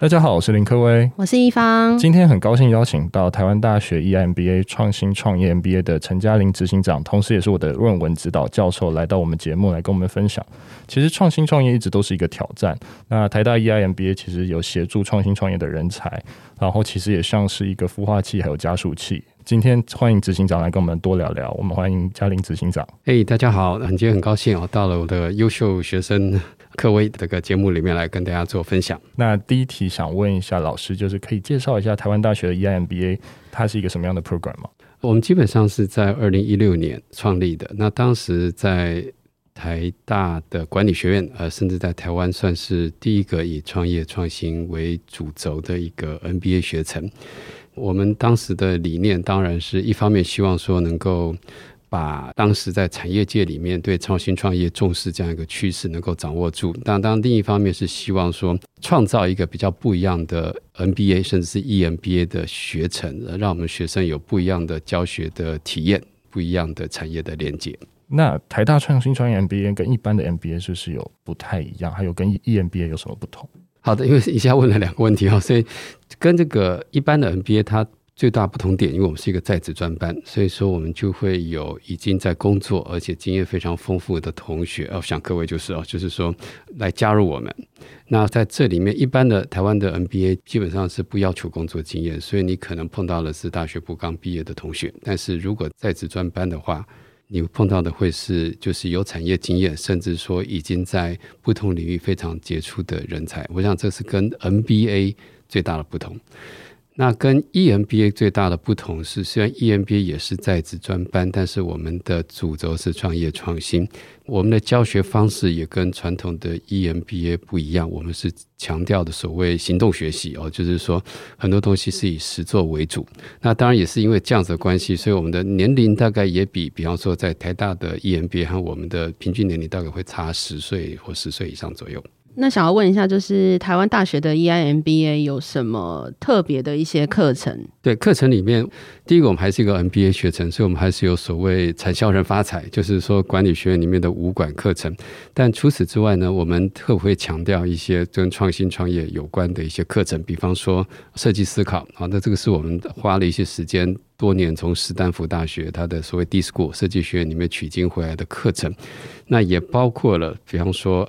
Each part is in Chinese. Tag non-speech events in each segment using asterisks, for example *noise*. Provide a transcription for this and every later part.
大家好，我是林科威，我是一方。今天很高兴邀请到台湾大学 EIMBA 创新创业 MBA 的陈嘉玲执行长，同时也是我的论文指导教授，来到我们节目来跟我们分享。其实创新创业一直都是一个挑战。那台大 EIMBA 其实有协助创新创业的人才，然后其实也像是一个孵化器还有加速器。今天欢迎执行长来跟我们多聊聊。我们欢迎嘉玲执行长。嘿，hey, 大家好，今天很高兴哦，到了我的优秀学生。克威这个节目里面来跟大家做分享。那第一题想问一下老师，就是可以介绍一下台湾大学的 EIMBA，它是一个什么样的 program 吗？我们基本上是在二零一六年创立的。那当时在台大的管理学院，呃，甚至在台湾算是第一个以创业创新为主轴的一个 MBA 学程。我们当时的理念当然是一方面希望说能够。把当时在产业界里面对创新创业重视这样一个趋势能够掌握住，但当另一方面是希望说创造一个比较不一样的 MBA 甚至是 EMBA 的学程，让我们学生有不一样的教学的体验，不一样的产业的连接。那台大创新创业 MBA 跟一般的 MBA 是不是有不太一样？还有跟 EMBA 有什么不同？好的，因为一下问了两个问题哈，所以跟这个一般的 MBA 它。最大不同点，因为我们是一个在职专班，所以说我们就会有已经在工作而且经验非常丰富的同学。哦，想各位就是哦，就是说来加入我们。那在这里面，一般的台湾的 MBA 基本上是不要求工作经验，所以你可能碰到的是大学部刚毕业的同学。但是如果在职专班的话，你碰到的会是就是有产业经验，甚至说已经在不同领域非常杰出的人才。我想这是跟 MBA 最大的不同。那跟 EMBA 最大的不同是，虽然 EMBA 也是在职专班，但是我们的主轴是创业创新。我们的教学方式也跟传统的 EMBA 不一样，我们是强调的所谓行动学习哦，就是说很多东西是以实作为主。那当然也是因为这样子的关系，所以我们的年龄大概也比，比方说在台大的 EMBA 和我们的平均年龄大概会差十岁或十岁以上左右。那想要问一下，就是台湾大学的 EIMBA 有什么特别的一些课程？对，课程里面，第一个我们还是一个 MBA 学程，所以我们还是有所谓产销人发财，就是说管理学院里面的五管课程。但除此之外呢，我们特会强调一些跟创新创业有关的一些课程，比方说设计思考。啊，那这个是我们花了一些时间，多年从斯坦福大学它的所谓 D-School 设计学院里面取经回来的课程。那也包括了，比方说。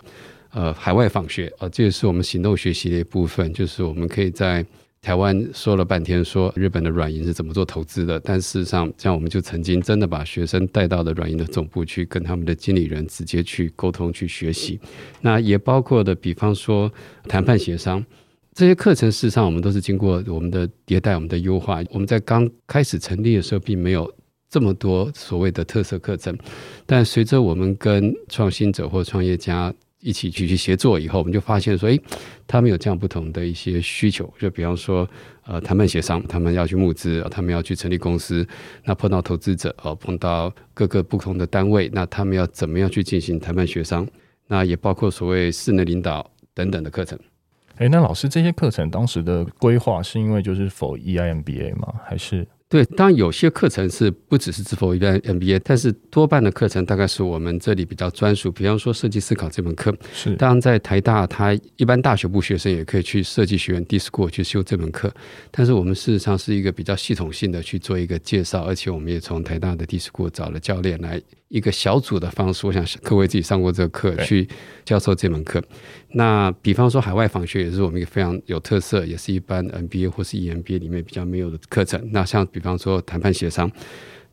呃，海外访学，呃，这也是我们行动学习的一部分。就是我们可以在台湾说了半天，说日本的软银是怎么做投资的，但事实上，像我们就曾经真的把学生带到了软银的总部去，跟他们的经理人直接去沟通、去学习。那也包括的，比方说谈判协商这些课程，事实上我们都是经过我们的迭代、我们的优化。我们在刚开始成立的时候，并没有这么多所谓的特色课程，但随着我们跟创新者或创业家。一起去去协作以后，我们就发现说，诶，他们有这样不同的一些需求，就比方说，呃，谈判协商，他们要去募资，他们要去成立公司，那碰到投资者，哦，碰到各个不同的单位，那他们要怎么样去进行谈判协商？那也包括所谓识能领导等等的课程。诶，那老师这些课程当时的规划是因为就是 for EIMBA 吗？还是？对，当然有些课程是不只是 for EIMBA，但是多半的课程大概是我们这里比较专属。比方说设计思考这门课，是当然在台大，他一般大学部学生也可以去设计学院 D-School 去修这门课。但是我们事实上是一个比较系统性的去做一个介绍，而且我们也从台大的 D-School 找了教练来。一个小组的方式，我想各位自己上过这个课去教授这门课。那比方说海外访学也是我们一个非常有特色，也是一般 MBA 或是 EMBA 里面比较没有的课程。那像比方说谈判协商。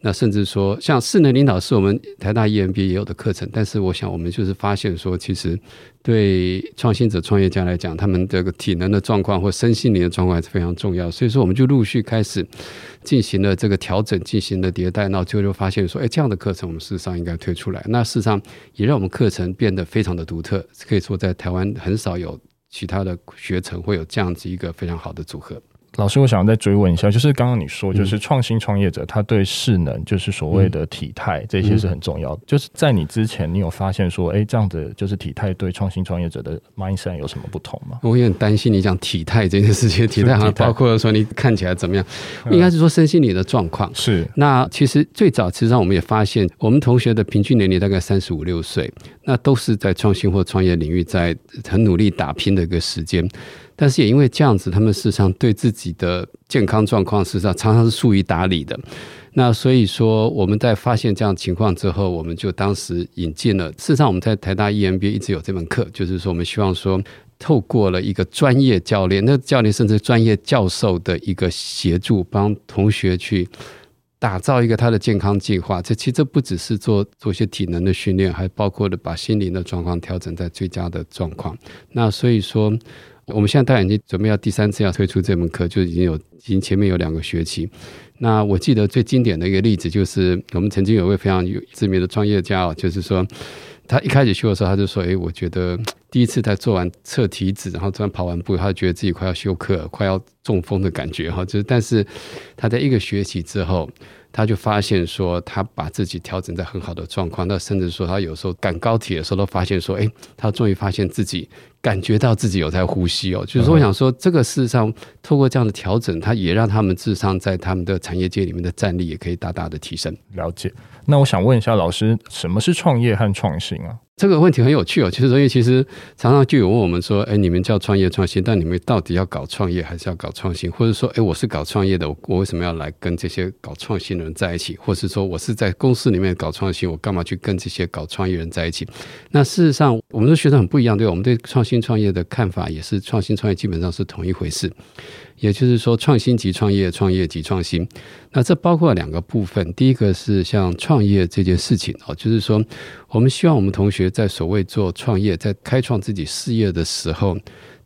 那甚至说，像识能领导是我们台大 EMBA 也有的课程，但是我想我们就是发现说，其实对创新者、创业家来讲，他们这个体能的状况或身心灵的状况还是非常重要。所以说，我们就陆续开始进行了这个调整，进行了迭代，然后最后就发现说，哎，这样的课程我们事实上应该推出来。那事实上也让我们课程变得非常的独特，可以说在台湾很少有其他的学程会有这样子一个非常好的组合。老师，我想再追问一下，就是刚刚你说，就是创新创业者他对势能，就是所谓的体态、嗯、这些是很重要的。就是在你之前，你有发现说，哎，这样的就是体态对创新创业者的 mindset 有什么不同吗？我也很担心你讲体态这件事情，体态好像包括说你看起来怎么样，嗯、应该是说身心理的状况。是。那其实最早，其实上我们也发现，我们同学的平均年龄大概三十五六岁，那都是在创新或创业领域在很努力打拼的一个时间。但是也因为这样子，他们事实上对自己的健康状况事实上常常是疏于打理的。那所以说，我们在发现这样情况之后，我们就当时引进了。事实上，我们在台大 EMBA 一直有这门课，就是说我们希望说，透过了一个专业教练，那教练甚至专业教授的一个协助，帮同学去打造一个他的健康计划。这其实不只是做做些体能的训练，还包括了把心灵的状况调整在最佳的状况。那所以说。我们现在大概已经准备要第三次要推出这门课，就已经有已经前面有两个学期。那我记得最经典的一个例子就是，我们曾经有位非常有知名的创业家哦，就是说他一开始去的时候，他就说：“哎，我觉得第一次在做完测体脂，然后突然跑完步，他就觉得自己快要休克，快要中风的感觉哈。”就是，但是他在一个学期之后。他就发现说，他把自己调整在很好的状况。那甚至说，他有时候赶高铁的时候，都发现说，哎，他终于发现自己感觉到自己有在呼吸哦。就是，我想说，这个事实上，透过这样的调整，它也让他们智商在他们的产业界里面的战力也可以大大的提升。了解。那我想问一下老师，什么是创业和创新啊？这个问题很有趣哦，就是说，因为其实常常就有问我们说，哎，你们叫创业创新，但你们到底要搞创业还是要搞创新？或者说，哎，我是搞创业的，我为什么要来跟这些搞创新的人在一起？或是说，我是在公司里面搞创新，我干嘛去跟这些搞创业人在一起？那事实上，我们的学生很不一样，对，我们对创新创业的看法也是，创新创业基本上是同一回事。也就是说，创新即创业，创业即创新。那这包括两个部分。第一个是像创业这件事情哦，就是说，我们希望我们同学在所谓做创业，在开创自己事业的时候。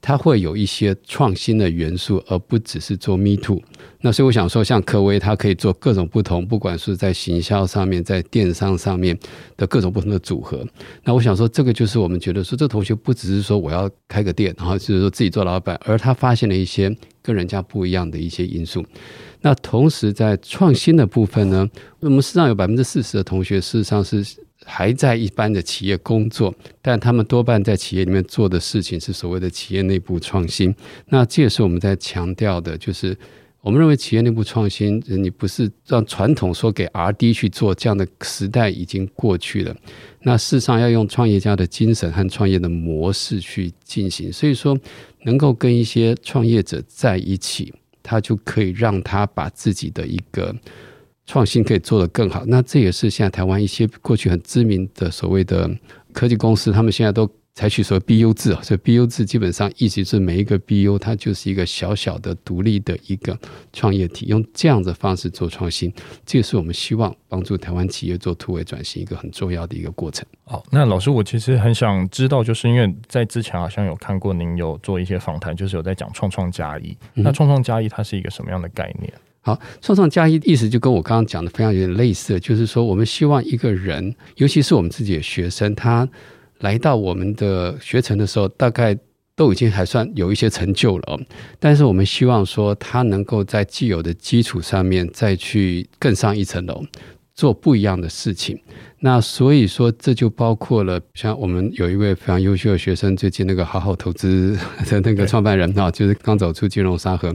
它会有一些创新的元素，而不只是做 me too。那所以我想说，像科威，它可以做各种不同，不管是在行销上面，在电商上面的各种不同的组合。那我想说，这个就是我们觉得说，这同学不只是说我要开个店，然后就是说自己做老板，而他发现了一些跟人家不一样的一些因素。那同时在创新的部分呢，我们实际上有百分之四十的同学事实上是。还在一般的企业工作，但他们多半在企业里面做的事情是所谓的企业内部创新。那这也是我们在强调的，就是我们认为企业内部创新，你不是让传统说给 RD 去做这样的时代已经过去了。那事实上要用创业家的精神和创业的模式去进行。所以说，能够跟一些创业者在一起，他就可以让他把自己的一个。创新可以做得更好，那这也是现在台湾一些过去很知名的所谓的科技公司，他们现在都采取所谓 BU 制啊，所以 BU 制基本上意思是每一个 BU 它就是一个小小的独立的一个创业体，用这样的方式做创新，这也是我们希望帮助台湾企业做突围转型一个很重要的一个过程。好，那老师，我其实很想知道，就是因为在之前好像有看过您有做一些访谈，就是有在讲创创加一，那创创加一它是一个什么样的概念？好，创创加一意思就跟我刚刚讲的非常有点类似，就是说我们希望一个人，尤其是我们自己的学生，他来到我们的学程的时候，大概都已经还算有一些成就了。哦但是我们希望说，他能够在既有的基础上面再去更上一层楼，做不一样的事情。那所以说，这就包括了像我们有一位非常优秀的学生，最近那个好好投资的那个创办人啊，就是刚走出金融沙盒。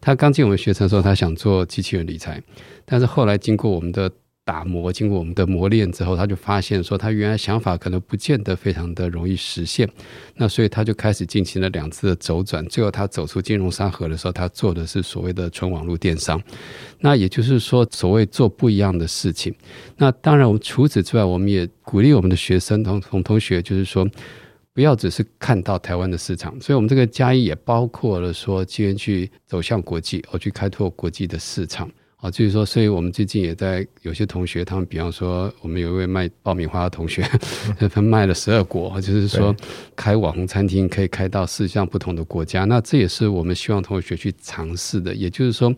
他刚进我们学程的时候，他想做机器人理财，但是后来经过我们的打磨，经过我们的磨练之后，他就发现说，他原来想法可能不见得非常的容易实现。那所以他就开始进行了两次的周转，最后他走出金融沙盒的时候，他做的是所谓的纯网络电商。那也就是说，所谓做不一样的事情。那当然，我们除此之外，我们也鼓励我们的学生同同同学，就是说。不要只是看到台湾的市场，所以我们这个加一也包括了说，今天去走向国际，我去开拓国际的市场。啊，就是说，所以我们最近也在有些同学，他们比方说，我们有一位卖爆米花的同学，*laughs* 他卖了十二国，就是说开网红餐厅可以开到四项不同的国家。那这也是我们希望同学去尝试的。也就是说，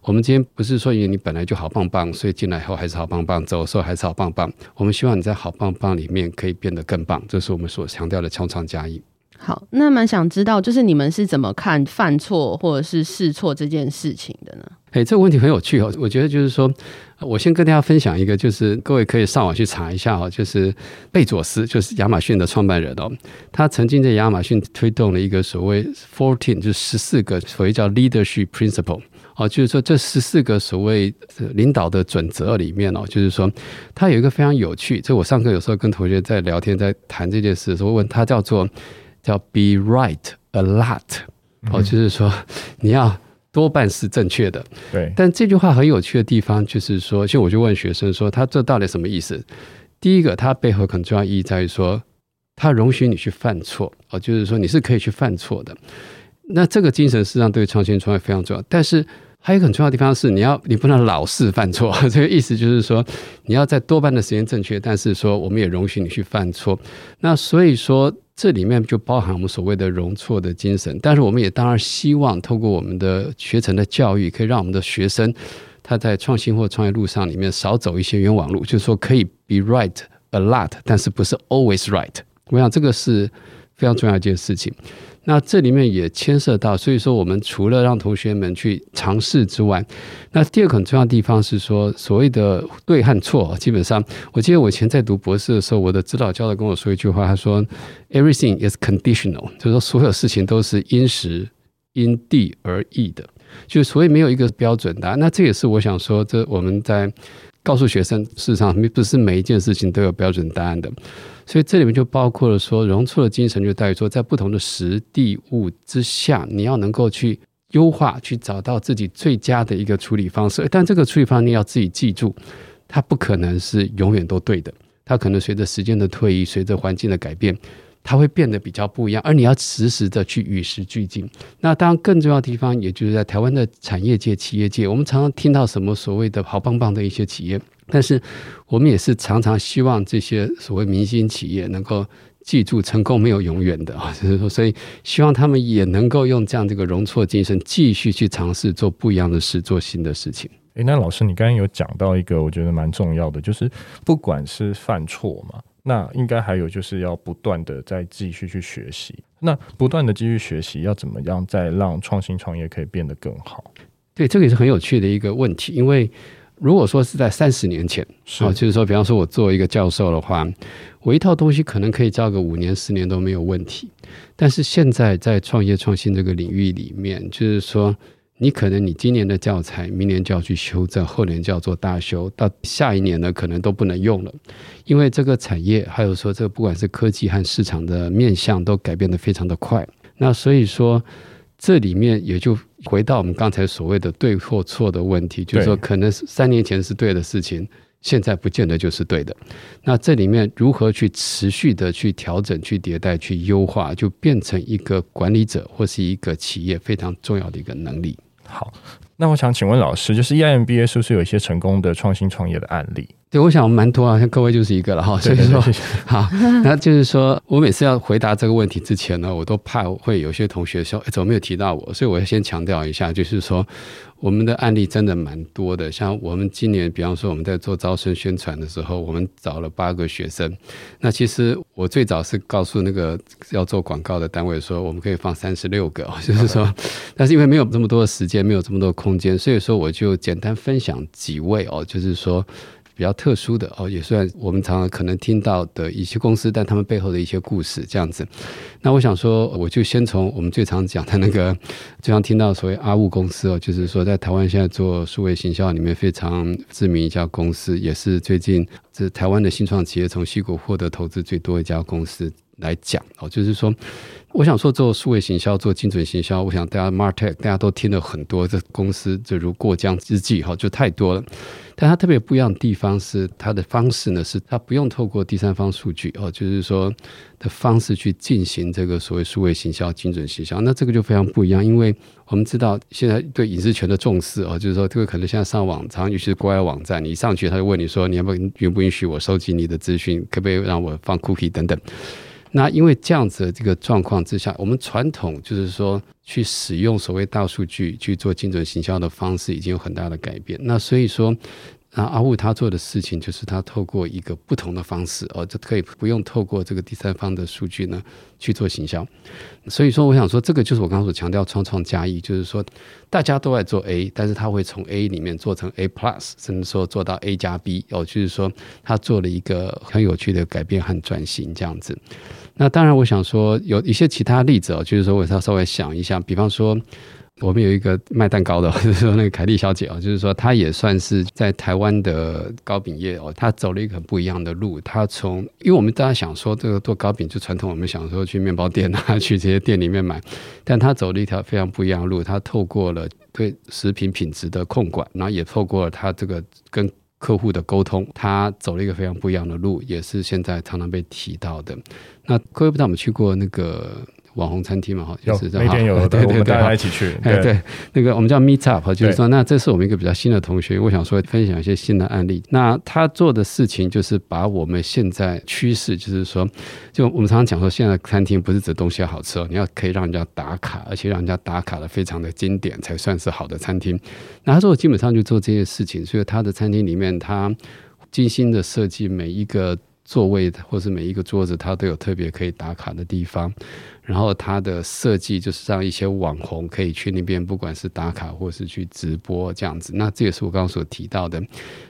我们今天不是说因为你本来就好棒棒，所以进来以后还是好棒棒，走的时候还是好棒棒。我们希望你在好棒棒里面可以变得更棒，这是我们所强调的创创嘉义。好，那蛮想知道，就是你们是怎么看犯错或者是试错这件事情的呢？哎，这个问题很有趣哦。我觉得就是说，我先跟大家分享一个，就是各位可以上网去查一下哦。就是贝佐斯，就是亚马逊的创办人哦，他曾经在亚马逊推动了一个所谓 fourteen，就是十四个所谓叫 leadership principle 哦，就是说这十四个所谓领导的准则里面哦，就是说他有一个非常有趣，这我上课有时候跟同学在聊天，在谈这件事的时候，问他叫做叫 be right a lot 哦，就是说你要。多半是正确的，对。但这句话很有趣的地方就是说，其实我就问学生说，他这到底什么意思？第一个，它背后很重要意义在于说，它容许你去犯错哦，就是说你是可以去犯错的。那这个精神实际上对创新创业非常重要。但是还有一个很重要的地方是，你要你不能老是犯错。*laughs* 这个意思就是说，你要在多半的时间正确，但是说我们也容许你去犯错。那所以说。这里面就包含我们所谓的容错的精神，但是我们也当然希望透过我们的学程的教育，可以让我们的学生他在创新或创业路上里面少走一些冤枉路，就是说可以 be right a lot，但是不是 always right。我想这个是非常重要一件事情。那这里面也牵涉到，所以说我们除了让同学们去尝试之外，那第二个很重要的地方是说，所谓的对和错，基本上，我记得我以前在读博士的时候，我的指导教授跟我说一句话，他说：“Everything is conditional”，就是说所有事情都是因时因地而异的，就所以没有一个标准答案。那这也是我想说，这我们在告诉学生，事实上不是每一件事情都有标准答案的。所以这里面就包括了说，容错的精神就在于说，在不同的实地物之下，你要能够去优化，去找到自己最佳的一个处理方式。但这个处理方式你要自己记住，它不可能是永远都对的，它可能随着时间的推移，随着环境的改变，它会变得比较不一样。而你要时时的去与时俱进。那当然更重要的地方，也就是在台湾的产业界、企业界，我们常常听到什么所谓的好棒棒的一些企业。但是，我们也是常常希望这些所谓明星企业能够记住，成功没有永远的啊，就是说，所以希望他们也能够用这样这个容错精神，继续去尝试做不一样的事，做新的事情。诶，那老师，你刚刚有讲到一个我觉得蛮重要的，就是不管是犯错嘛，那应该还有就是要不断的再继续去学习。那不断的继续学习，要怎么样再让创新创业可以变得更好？对，这个也是很有趣的一个问题，因为。如果说是在三十年前，是啊，就是说，比方说，我作为一个教授的话，我一套东西可能可以教个五年、十年都没有问题。但是现在在创业创新这个领域里面，就是说，你可能你今年的教材，明年就要去修正，后年就要做大修，到下一年呢，可能都不能用了，因为这个产业还有说这个不管是科技和市场的面向都改变得非常的快。那所以说。这里面也就回到我们刚才所谓的对或错的问题，就是说，可能三年前是对的事情，现在不见得就是对的。那这里面如何去持续的去调整、去迭代、去优化，就变成一个管理者或是一个企业非常重要的一个能力。好，那我想请问老师，就是 EMBA 是不是有一些成功的创新创业的案例？对，我想蛮多啊，像各位就是一个了哈。所以说，好，*laughs* 那就是说我每次要回答这个问题之前呢，我都怕会有些同学说，诶，怎么没有提到我？所以我要先强调一下，就是说我们的案例真的蛮多的。像我们今年，比方说我们在做招生宣传的时候，我们找了八个学生。那其实我最早是告诉那个要做广告的单位说，我们可以放三十六个，就是说，*laughs* 但是因为没有这么多的时间，没有这么多的空间，所以说我就简单分享几位哦，就是说。比较特殊的哦，也算我们常常可能听到的一些公司，但他们背后的一些故事这样子。那我想说，我就先从我们最常讲的那个，最常听到所谓阿物公司哦，就是说在台湾现在做数位行销里面非常知名一家公司，也是最近这台湾的新创企业从西谷获得投资最多一家公司来讲哦，就是说。我想说，做数位行销，做精准行销，我想大家 Martech 大家都听了很多，这公司就如过江之鲫哈，就太多了。但它特别不一样的地方是，它的方式呢，是它不用透过第三方数据哦，就是说的方式去进行这个所谓数位行销、精准行销。那这个就非常不一样，因为我们知道现在对隐私权的重视哦，就是说这个可能现在上网，常常尤其是国外网站，你一上去他就问你说，你要不允不允许我收集你的资讯，可不可以让我放 cookie 等等。那因为这样子的这个状况之下，我们传统就是说去使用所谓大数据去做精准行销的方式已经有很大的改变。那所以说，那阿雾他做的事情就是他透过一个不同的方式哦，就可以不用透过这个第三方的数据呢去做行销。所以说，我想说，这个就是我刚刚所强调创创加一，就是说大家都在做 A，但是他会从 A 里面做成 A Plus，甚至说做到 A 加 B 哦，就是说他做了一个很有趣的改变和转型这样子。那当然，我想说有一些其他例子哦，就是说我要稍微想一下，比方说。我们有一个卖蛋糕的，*laughs* 就是说那个凯莉小姐啊，就是说她也算是在台湾的糕饼业哦，她走了一个很不一样的路。她从，因为我们大家想说这个做糕饼就传统，我们想说去面包店啊，*laughs* 去这些店里面买，但她走了一条非常不一样的路。她透过了对食品品质的控管，然后也透过了她这个跟客户的沟通，她走了一个非常不一样的路，也是现在常常被提到的。那各位不知道我们去过那个。网红餐厅嘛，哈，就是这样。每天有 *laughs* 的，对对对，大家一起去。哎，对，那个我们叫 Meet Up，就是说，那这是我们一个比较新的同学，我想说分享一些新的案例。那他做的事情就是把我们现在趋势，就是说，就我们常常讲说，现在餐厅不是指东西要好吃哦，你要可以让人家打卡，而且让人家打卡的非常的经典，才算是好的餐厅。那他说，我基本上就做这些事情，所以他的餐厅里面，他精心的设计每一个座位或是每一个桌子，它都有特别可以打卡的地方。然后它的设计就是让一些网红可以去那边，不管是打卡或是去直播这样子。那这也是我刚刚所提到的。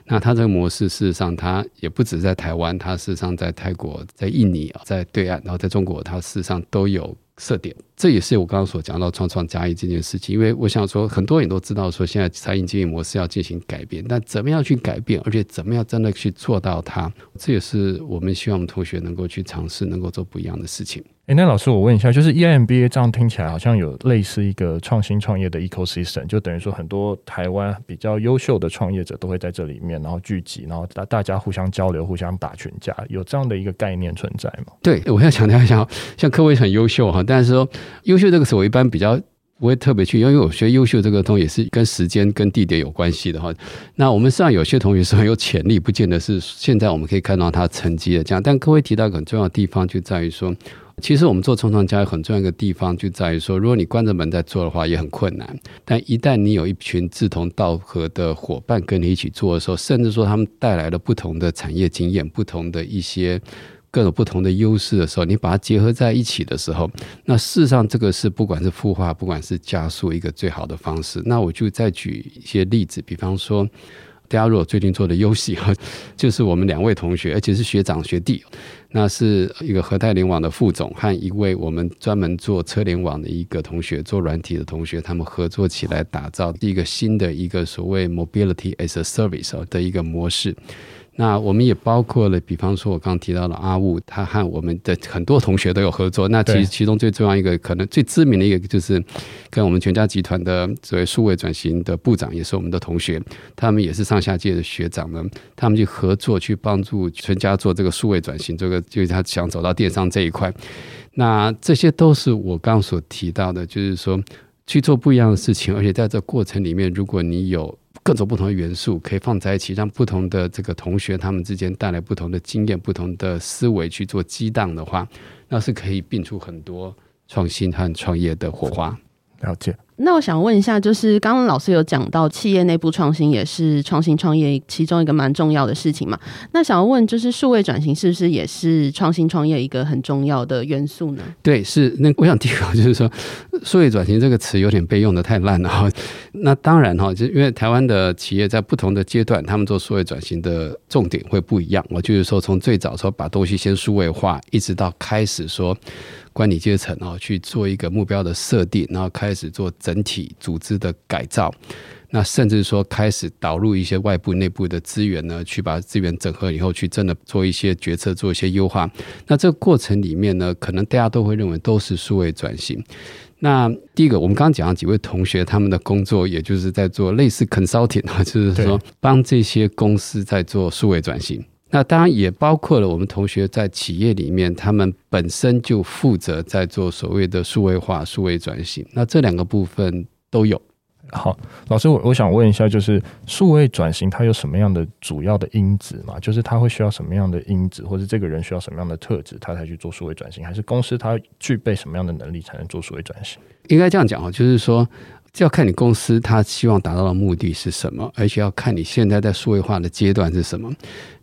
那它这个模式事实上，它也不止在台湾，它事实上在泰国、在印尼，在对岸，然后在中国，它事实上都有。设点，这也是我刚刚所讲到创创加一这件事情。因为我想说，很多人都知道说，现在餐饮经营模式要进行改变，但怎么样去改变，而且怎么样真的去做到它，这也是我们希望我们同学能够去尝试，能够做不一样的事情。哎，那老师，我问一下，就是 EMBA 这样听起来好像有类似一个创新创业的 ecosystem，就等于说很多台湾比较优秀的创业者都会在这里面，然后聚集，然后大大家互相交流，互相打群架，有这样的一个概念存在吗？对，我要强调一下，像科威很优秀哈，但是说优秀这个词我一般比较不会特别去，因为我觉得优秀这个东西也是跟时间跟地点有关系的哈。那我们实际上有些同学是很有潜力，不见得是现在我们可以看到他成绩的这样，但各位提到一个很重要的地方就在于说。其实我们做创创加很重要一个地方，就在于说，如果你关着门在做的话，也很困难。但一旦你有一群志同道合的伙伴跟你一起做的时候，甚至说他们带来了不同的产业经验、不同的一些各种不同的优势的时候，你把它结合在一起的时候，那事实上这个是不管是孵化，不管是加速一个最好的方式。那我就再举一些例子，比方说。大家如果最近做的游戏哈，就是我们两位同学，而且是学长学弟，那是一个和泰联网的副总和一位我们专门做车联网的一个同学，做软体的同学，他们合作起来打造一个新的一个所谓 Mobility as a Service 的一个模式。那我们也包括了，比方说，我刚刚提到的阿雾，他和我们的很多同学都有合作。那其实其中最重要一个，可能最知名的一个，就是跟我们全家集团的所谓数位转型的部长，也是我们的同学，他们也是上下届的学长们，他们去合作去帮助全家做这个数位转型，这个就是他想走到电商这一块。那这些都是我刚刚所提到的，就是说去做不一样的事情，而且在这过程里面，如果你有。各种不同的元素可以放在一起，让不同的这个同学他们之间带来不同的经验、不同的思维去做激荡的话，那是可以并出很多创新和创业的火花。了解。那我想问一下，就是刚刚老师有讲到企业内部创新也是创新创业其中一个蛮重要的事情嘛？那想要问，就是数位转型是不是也是创新创业一个很重要的元素呢？对，是。那我想提个就是说，数位转型这个词有点被用的太烂了哈。那当然哈，就因为台湾的企业在不同的阶段，他们做数位转型的重点会不一样。我就是说，从最早说把东西先数位化，一直到开始说。管理阶层啊，去做一个目标的设定，然后开始做整体组织的改造，那甚至说开始导入一些外部、内部的资源呢，去把资源整合以后，去真的做一些决策、做一些优化。那这个过程里面呢，可能大家都会认为都是数位转型。那第一个，我们刚刚讲了几位同学，他们的工作也就是在做类似 consulting 啊，就是说帮这些公司在做数位转型。那当然也包括了我们同学在企业里面，他们本身就负责在做所谓的数位化、数位转型。那这两个部分都有。好，老师，我我想问一下，就是数位转型它有什么样的主要的因子吗？就是它会需要什么样的因子，或者这个人需要什么样的特质，他才去做数位转型？还是公司它具备什么样的能力才能做数位转型？应该这样讲啊，就是说。就要看你公司他希望达到的目的是什么，而且要看你现在在数位化的阶段是什么。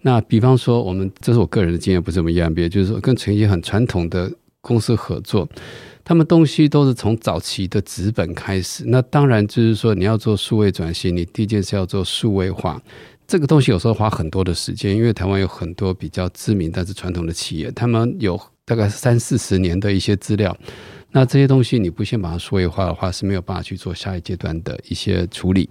那比方说，我们这是我个人的经验，不是我们 EMBA，就是说跟一些很传统的公司合作，他们东西都是从早期的纸本开始。那当然就是说，你要做数位转型，你第一件事要做数位化。这个东西有时候花很多的时间，因为台湾有很多比较知名但是传统的企业，他们有大概三四十年的一些资料。那这些东西你不先把它数位化的话，是没有办法去做下一阶段的一些处理。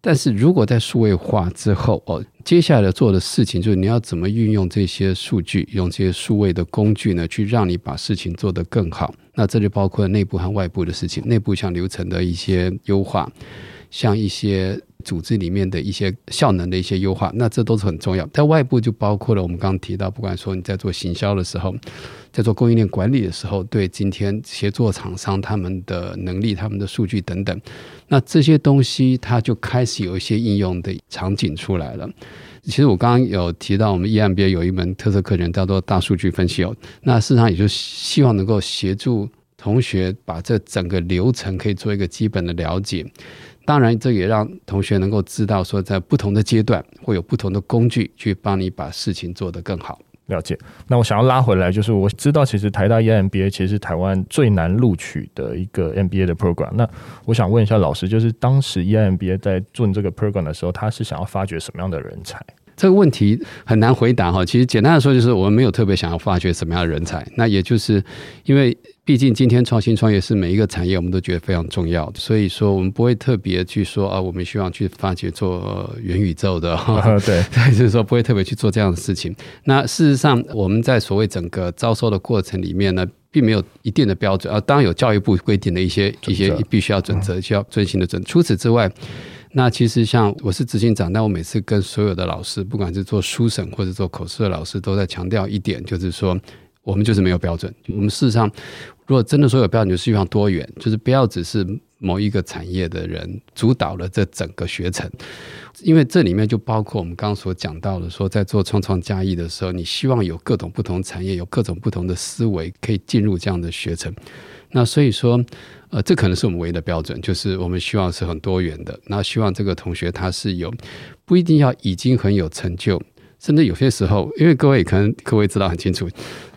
但是如果在数位化之后，哦，接下来做的事情就是你要怎么运用这些数据，用这些数位的工具呢，去让你把事情做得更好。那这就包括内部和外部的事情，内部像流程的一些优化，像一些。组织里面的一些效能的一些优化，那这都是很重要。在外部就包括了我们刚刚提到，不管说你在做行销的时候，在做供应链管理的时候，对今天协作厂商他们的能力、他们的数据等等，那这些东西它就开始有一些应用的场景出来了。其实我刚刚有提到，我们 EMBA 有一门特色课程叫做大数据分析哦，那事实上也就希望能够协助同学把这整个流程可以做一个基本的了解。当然，这也让同学能够知道，说在不同的阶段会有不同的工具去帮你把事情做得更好。了解。那我想要拉回来，就是我知道，其实台大 EMBA 其实是台湾最难录取的一个 MBA 的 program。那我想问一下老师，就是当时 EMBA 在做这个 program 的时候，他是想要发掘什么样的人才？这个问题很难回答哈。其实简单的说，就是我们没有特别想要发掘什么样的人才。那也就是因为。毕竟今天创新创业是每一个产业，我们都觉得非常重要，所以说我们不会特别去说啊，我们希望去发掘做元宇宙的，对，就是说不会特别去做这样的事情。那事实上，我们在所谓整个招收的过程里面呢，并没有一定的标准啊，当然有教育部规定的一些一些必须要准则，需要遵循的准。除此之外，那其实像我是执行长，但我每次跟所有的老师，不管是做书审或者做口试的老师，都在强调一点，就是说。我们就是没有标准。我们事实上，如果真的说有标准，就是希望多元，就是不要只是某一个产业的人主导了这整个学程，因为这里面就包括我们刚刚所讲到的，说在做创创加义的时候，你希望有各种不同产业，有各种不同的思维可以进入这样的学程。那所以说，呃，这可能是我们唯一的标准，就是我们希望是很多元的。那希望这个同学他是有，不一定要已经很有成就。甚至有些时候，因为各位可能各位知道很清楚，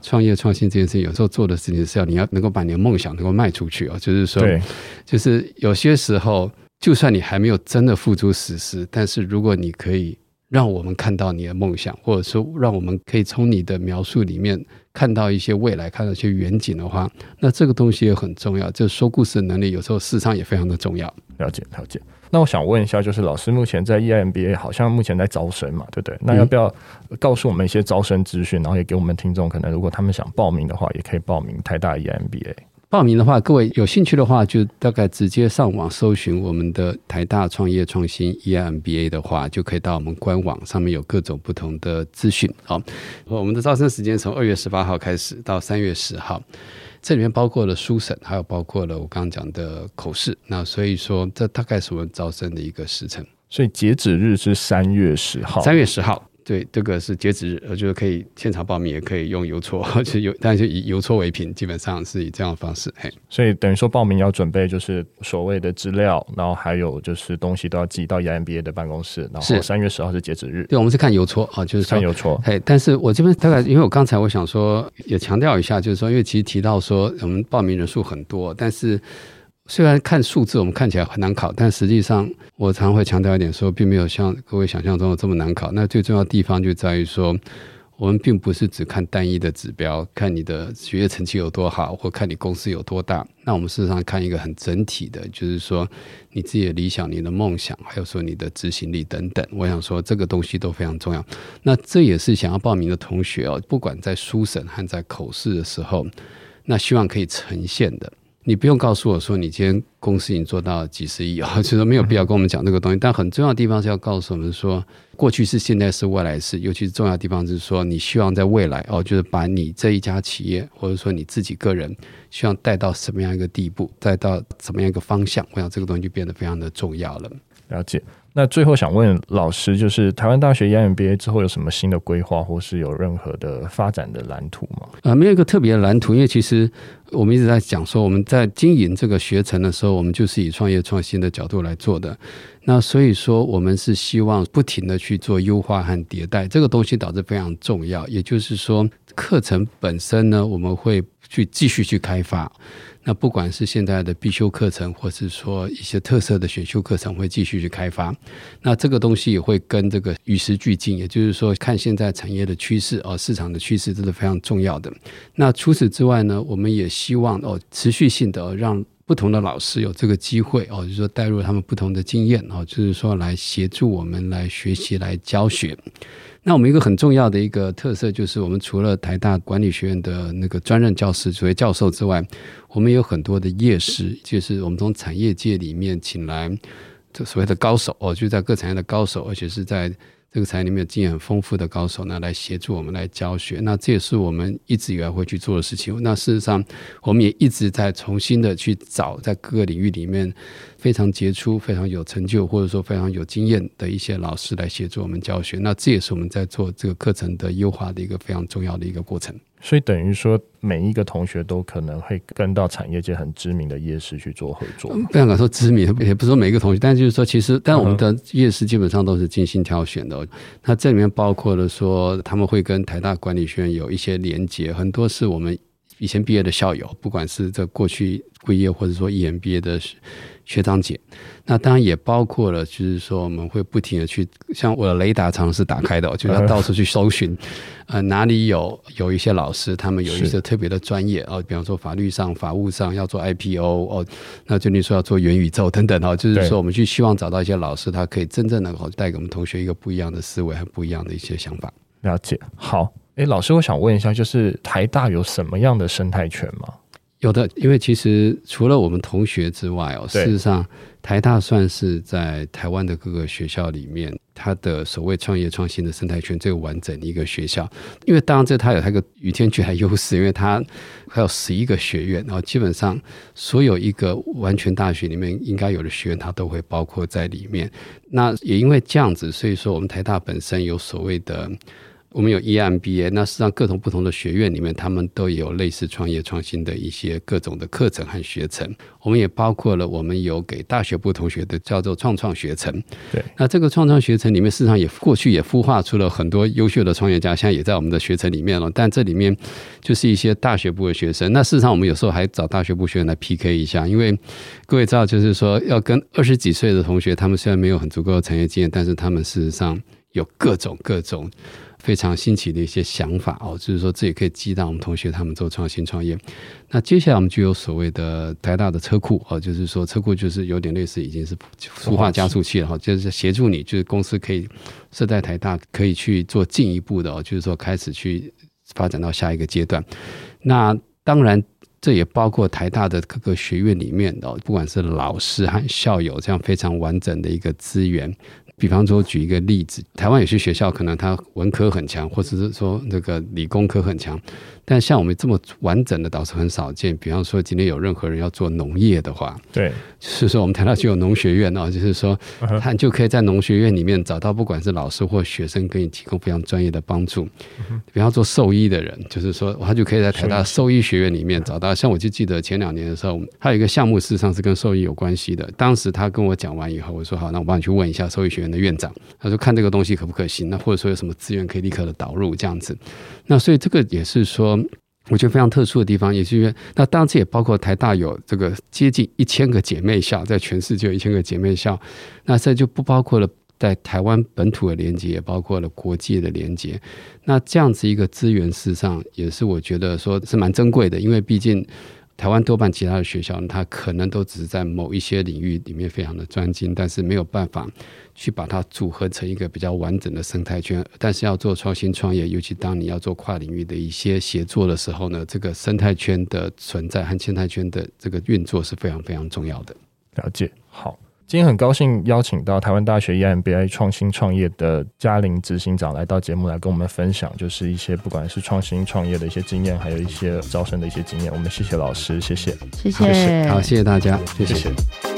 创业创新这件事情，有时候做的事情是要你要能够把你的梦想能够卖出去啊，就是说，对就是有些时候，就算你还没有真的付诸实施，但是如果你可以让我们看到你的梦想，或者说让我们可以从你的描述里面看到一些未来，看到一些远景的话，那这个东西也很重要。就是说故事的能力，有时候事实上也非常的重要。了解，了解。那我想问一下，就是老师目前在 EMBA 好像目前在招生嘛，对不对？那要不要告诉我们一些招生资讯，然后也给我们听众，可能如果他们想报名的话，也可以报名台大 EMBA。报名的话，各位有兴趣的话，就大概直接上网搜寻我们的台大创业创新 EMBA 的话，就可以到我们官网上面有各种不同的资讯。好，我们的招生时间从二月十八号开始到三月十号。这里面包括了书审，还有包括了我刚刚讲的口试。那所以说，这大概是我们招生的一个时程。所以截止日是三月十号。三月十号。对，这个是截止日，呃，就是可以现场报名，也可以用邮戳，*laughs* 就邮，但是以邮戳为凭，基本上是以这样的方式。嘿，所以等于说报名要准备就是所谓的资料，然后还有就是东西都要寄到 EMBA 的办公室，然后三月十号是截止日。对，我们是看邮戳啊，就是看邮戳。嘿，但是我这边大概，因为我刚才我想说也强调一下，就是说，因为其实提到说我们报名人数很多，但是。虽然看数字我们看起来很难考，但实际上我常会强调一点说，并没有像各位想象中的这么难考。那最重要的地方就在于说，我们并不是只看单一的指标，看你的学业成绩有多好，或看你公司有多大。那我们事实上看一个很整体的，就是说你自己的理想、你的梦想，还有说你的执行力等等。我想说这个东西都非常重要。那这也是想要报名的同学哦，不管在书审和在口试的时候，那希望可以呈现的。你不用告诉我说你今天公司已经做到几十亿啊，*laughs* 就说没有必要跟我们讲这个东西。但很重要的地方是要告诉我们说，过去是、现在是、未来是。尤其是重要的地方是说，你希望在未来哦，就是把你这一家企业或者说你自己个人，希望带到什么样一个地步，带到怎么样一个方向。我想这个东西就变得非常的重要了。了解。那最后想问老师，就是台湾大学 EMBA 之后有什么新的规划，或是有任何的发展的蓝图吗？呃，没有一个特别的蓝图，因为其实我们一直在讲说，我们在经营这个学程的时候，我们就是以创业创新的角度来做的。那所以说，我们是希望不停的去做优化和迭代，这个东西导致非常重要。也就是说，课程本身呢，我们会去继续去开发。那不管是现在的必修课程，或是说一些特色的选修课程，会继续去开发。那这个东西也会跟这个与时俱进，也就是说，看现在产业的趋势哦，市场的趋势，这是非常重要的。那除此之外呢，我们也希望哦，持续性的让不同的老师有这个机会哦，就是说带入他们不同的经验哦，就是说来协助我们来学习、来教学。那我们一个很重要的一个特色就是，我们除了台大管理学院的那个专任教师、所谓教授之外，我们有很多的业师，就是我们从产业界里面请来这所谓的高手哦，就在各产业的高手，而且是在。这个产业里面经验很丰富的高手呢，来协助我们来教学。那这也是我们一直以来会去做的事情。那事实上，我们也一直在重新的去找在各个领域里面非常杰出、非常有成就，或者说非常有经验的一些老师来协助我们教学。那这也是我们在做这个课程的优化的一个非常重要的一个过程。所以等于说，每一个同学都可能会跟到产业界很知名的夜市去做合作。不想敢说知名，也不是说每一个同学，但就是说，其实，但我们的夜市基本上都是精心挑选的。那这里面包括了说，他们会跟台大管理学院有一些连接，很多是我们以前毕业的校友，不管是这过去毕业或者说 EMBA 的。学长姐，那当然也包括了，就是说我们会不停的去，像我的雷达常常是打开的，就要到处去搜寻，呃，哪里有有一些老师，他们有一些特别的专业哦，比方说法律上、法务上要做 IPO 哦，那就你说要做元宇宙等等哦，就是说我们去希望找到一些老师，他可以真正能够带给我们同学一个不一样的思维和不一样的一些想法。了解，好，诶，老师，我想问一下，就是台大有什么样的生态圈吗？有的，因为其实除了我们同学之外哦，事实上台大算是在台湾的各个学校里面，它的所谓创业创新的生态圈最完整的一个学校。因为当然这它有它一个与天俱来优势，因为它还有十一个学院，然后基本上所有一个完全大学里面应该有的学院，它都会包括在里面。那也因为这样子，所以说我们台大本身有所谓的。我们有 EMBA，那实际上各种不同的学院里面，他们都有类似创业创新的一些各种的课程和学程。我们也包括了我们有给大学部同学的叫做创创学程。对，那这个创创学程里面，事实上也过去也孵化出了很多优秀的创业家，现在也在我们的学程里面了。但这里面就是一些大学部的学生。那事实上，我们有时候还找大学部学员来 PK 一下，因为各位知道，就是说要跟二十几岁的同学，他们虽然没有很足够的产业经验，但是他们事实上有各种各种。非常新奇的一些想法哦，就是说这也可以激荡我们同学他们做创新创业。那接下来我们就有所谓的台大的车库哦，就是说车库就是有点类似已经是孵化加速器了哈，就是协助你，就是公司可以设在台大，可以去做进一步的哦，就是说开始去发展到下一个阶段。那当然这也包括台大的各个学院里面的，不管是老师和校友这样非常完整的一个资源。比方说，举一个例子，台湾有些学校可能它文科很强，或者是说那个理工科很强。但像我们这么完整的倒是很少见。比方说，今天有任何人要做农业的话，对，就是说我们台大就有农学院哦，就是说他就可以在农学院里面找到不管是老师或学生，给你提供非常专业的帮助。比方做兽医的人，就是说他就可以在台大兽医学院里面找到。像我就记得前两年的时候，他有一个项目，事实上是跟兽医有关系的。当时他跟我讲完以后，我说好，那我帮你去问一下兽医学的院长。他说看这个东西可不可行，那或者说有什么资源可以立刻的导入这样子。那所以这个也是说，我觉得非常特殊的地方，也是因为那当然这也包括台大有这个接近一千个姐妹校，在全世界一千个姐妹校，那这就不包括了在台湾本土的连接，也包括了国际的连接。那这样子一个资源，事实上也是我觉得说是蛮珍贵的，因为毕竟。台湾多半其他的学校，它可能都只是在某一些领域里面非常的专精，但是没有办法去把它组合成一个比较完整的生态圈。但是要做创新创业，尤其当你要做跨领域的一些协作的时候呢，这个生态圈的存在和生态圈的这个运作是非常非常重要的。了解，好。今天很高兴邀请到台湾大学 EMBA 创新创业的嘉玲执行长来到节目来跟我们分享，就是一些不管是创新创业的一些经验，还有一些招生的一些经验。我们谢谢老师，谢谢，谢谢，好，谢谢大家，谢谢。谢谢。